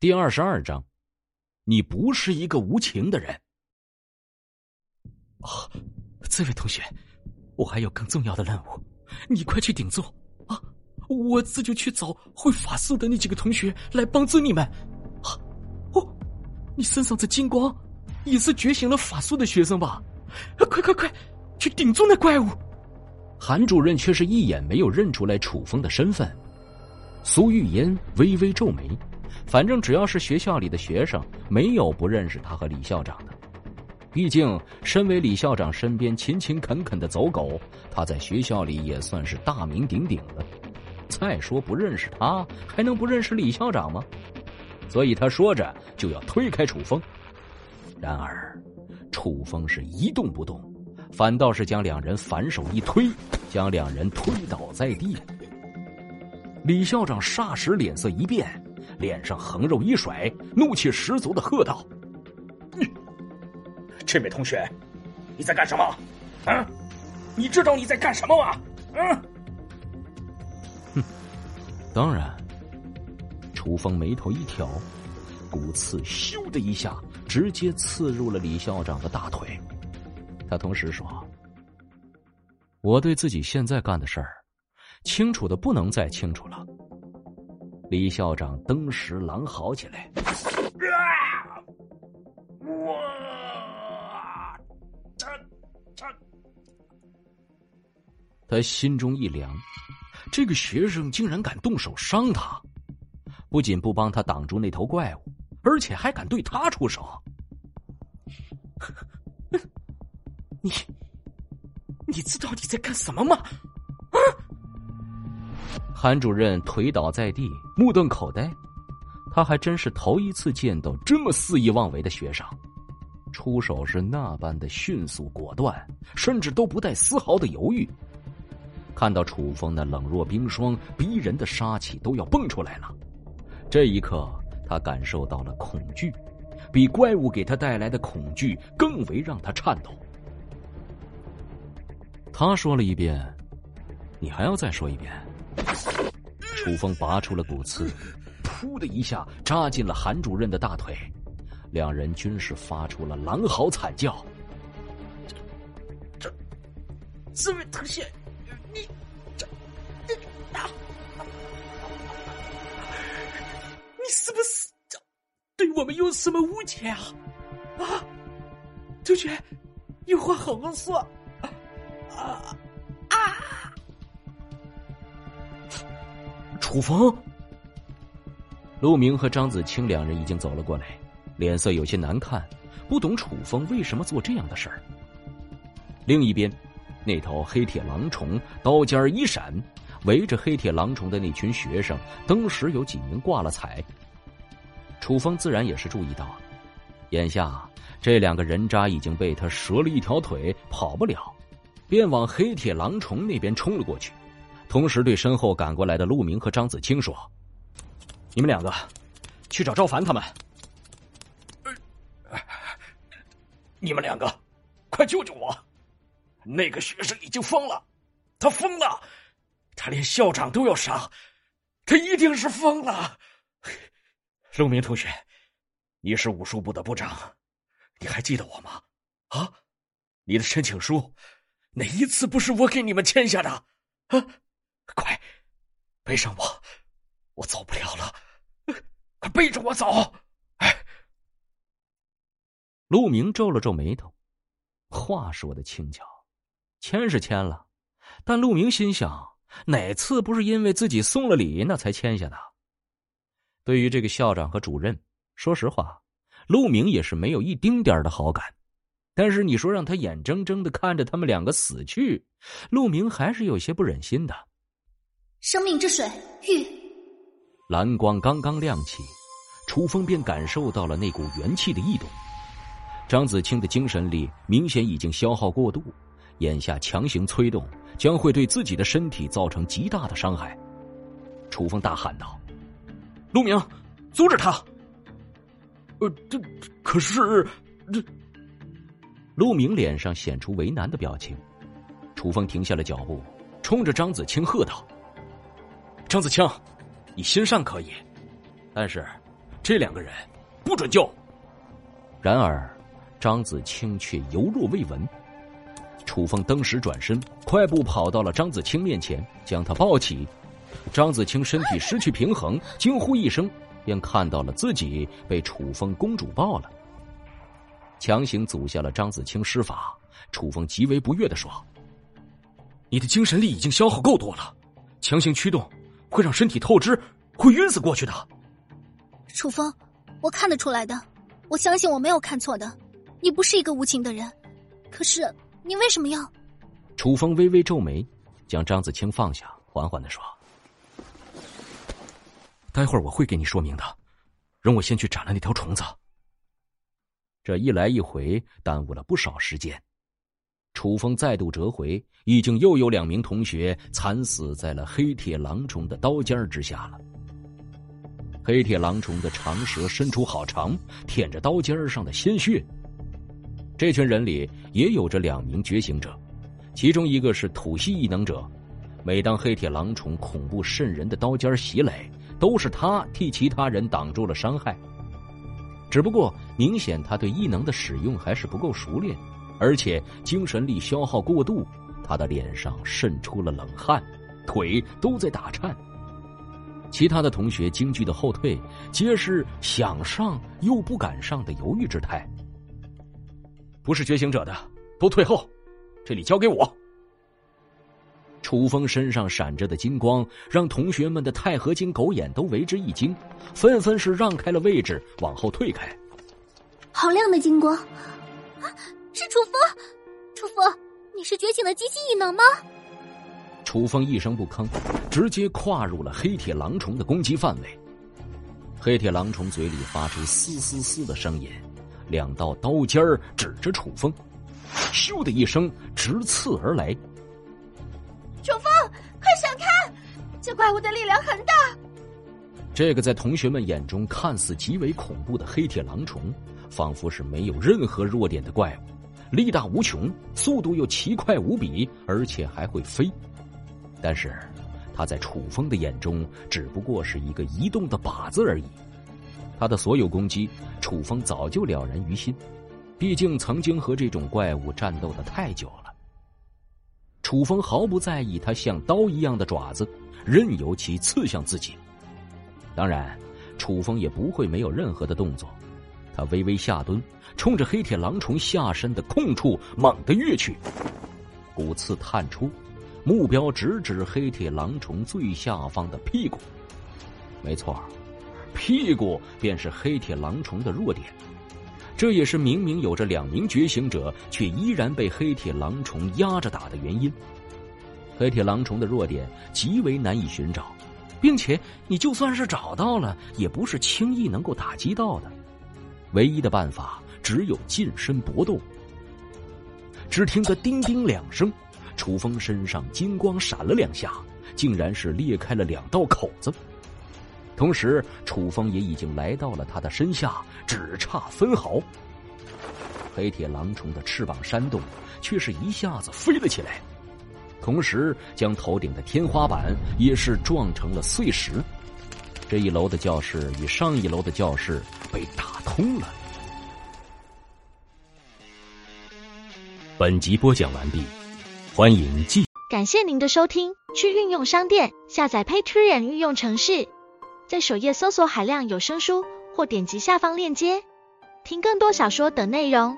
第二十二章，你不是一个无情的人。啊，这位同学，我还有更重要的任务，你快去顶座啊！我这就去找会法术的那几个同学来帮助你们。啊，哦，你身上这金光，也是觉醒了法术的学生吧？快快快，去顶住那怪物！韩主任却是一眼没有认出来楚风的身份。苏玉嫣微微皱眉。反正只要是学校里的学生，没有不认识他和李校长的。毕竟，身为李校长身边勤勤恳恳的走狗，他在学校里也算是大名鼎鼎的。再说不认识他，还能不认识李校长吗？所以他说着就要推开楚风。然而，楚风是一动不动，反倒是将两人反手一推，将两人推倒在地。李校长霎时脸色一变。脸上横肉一甩，怒气十足的喝道：“你，这位同学，你在干什么？啊？你知道你在干什么吗？嗯。”哼，当然。楚风眉头一挑，骨刺咻的一下，直接刺入了李校长的大腿。他同时说：“我对自己现在干的事儿，清楚的不能再清楚了。”李校长登时狼嚎起来，啊！哇！他他他心中一凉，这个学生竟然敢动手伤他，不仅不帮他挡住那头怪物，而且还敢对他出手。你，你知道你在干什么吗？韩主任腿倒在地，目瞪口呆。他还真是头一次见到这么肆意妄为的学生，出手是那般的迅速果断，甚至都不带丝毫的犹豫。看到楚风那冷若冰霜、逼人的杀气都要蹦出来了，这一刻他感受到了恐惧，比怪物给他带来的恐惧更为让他颤抖。他说了一遍，你还要再说一遍？楚风拔出了骨刺，噗的一下扎进了韩主任的大腿，两人均是发出了狼嚎惨叫。这，这，这位同学，你，这，你啊，你是不是对我们有什么误解啊？啊，同学，有话好好说。啊。楚风，陆明和张子清两人已经走了过来，脸色有些难看，不懂楚风为什么做这样的事儿。另一边，那头黑铁狼虫刀尖一闪，围着黑铁狼虫的那群学生，当时有几名挂了彩。楚风自然也是注意到，眼下这两个人渣已经被他折了一条腿，跑不了，便往黑铁狼虫那边冲了过去。同时，对身后赶过来的陆明和张子清说：“你们两个去找赵凡他们。你们两个快救救我！那个学生已经疯了，他疯了，他连校长都要杀，他一定是疯了。”陆明同学，你是武术部的部长，你还记得我吗？啊，你的申请书哪一次不是我给你们签下的？啊？快，背上我，我走不了了，快背着我走！哎，陆明皱了皱眉头，话说的轻巧，签是签了，但陆明心想，哪次不是因为自己送了礼那才签下的？对于这个校长和主任，说实话，陆明也是没有一丁点的好感。但是你说让他眼睁睁的看着他们两个死去，陆明还是有些不忍心的。生命之水玉，蓝光刚刚亮起，楚风便感受到了那股元气的异动。张子清的精神力明显已经消耗过度，眼下强行催动将会对自己的身体造成极大的伤害。楚风大喊道：“陆明，阻止他！”呃，这可是这……陆明脸上显出为难的表情。楚风停下了脚步，冲着张子清喝道。张子清，你心善可以，但是这两个人不准救。然而，张子清却犹若未闻。楚风登时转身，快步跑到了张子清面前，将他抱起。张子清身体失去平衡，惊呼一声，便看到了自己被楚风公主抱了。强行阻下了张子清施法，楚风极为不悦地说：“你的精神力已经消耗够多了，强行驱动会让身体透支，会晕死过去的。”楚风，我看得出来的，我相信我没有看错的，你不是一个无情的人，可是你为什么要？楚风微微皱眉，将张子清放下，缓缓的说。待会儿我会给你说明的，容我先去斩了那条虫子。这一来一回耽误了不少时间，楚风再度折回，已经又有两名同学惨死在了黑铁狼虫的刀尖之下了。黑铁狼虫的长舌伸出好长，舔着刀尖上的鲜血。这群人里也有着两名觉醒者，其中一个是吐息异能者。每当黑铁狼虫恐怖渗人的刀尖袭来，都是他替其他人挡住了伤害，只不过明显他对异能的使用还是不够熟练，而且精神力消耗过度，他的脸上渗出了冷汗，腿都在打颤。其他的同学惊惧的后退，皆是想上又不敢上的犹豫之态。不是觉醒者的都退后，这里交给我。楚风身上闪着的金光，让同学们的钛合金狗眼都为之一惊，纷纷是让开了位置，往后退开。好亮的金光，楚风！楚风，你是觉醒的机器异能吗？楚风一声不吭，直接跨入了黑铁狼虫的攻击范围。黑铁狼虫嘴里发出嘶嘶嘶的声音，两道刀尖儿指着楚风，咻的一声直刺而来。楚风，快闪开！这怪物的力量很大。这个在同学们眼中看似极为恐怖的黑铁狼虫，仿佛是没有任何弱点的怪物，力大无穷，速度又奇快无比，而且还会飞。但是，他在楚风的眼中只不过是一个移动的靶子而已。他的所有攻击，楚风早就了然于心，毕竟曾经和这种怪物战斗的太久了。楚风毫不在意他像刀一样的爪子，任由其刺向自己。当然，楚风也不会没有任何的动作。他微微下蹲，冲着黑铁狼虫下身的空处猛地跃去，骨刺探出，目标直指黑铁狼虫最下方的屁股。没错，屁股便是黑铁狼虫的弱点。这也是明明有着两名觉醒者，却依然被黑铁狼虫压着打的原因。黑铁狼虫的弱点极为难以寻找，并且你就算是找到了，也不是轻易能够打击到的。唯一的办法只有近身搏斗。只听得叮叮两声，楚风身上金光闪了两下，竟然是裂开了两道口子。同时，楚风也已经来到了他的身下，只差分毫。黑铁狼虫的翅膀扇动，却是一下子飞了起来，同时将头顶的天花板也是撞成了碎石。这一楼的教室与上一楼的教室被打通了。本集播讲完毕，欢迎继。感谢您的收听，去运用商店下载 Patreon 运用城市。在首页搜索海量有声书，或点击下方链接听更多小说等内容。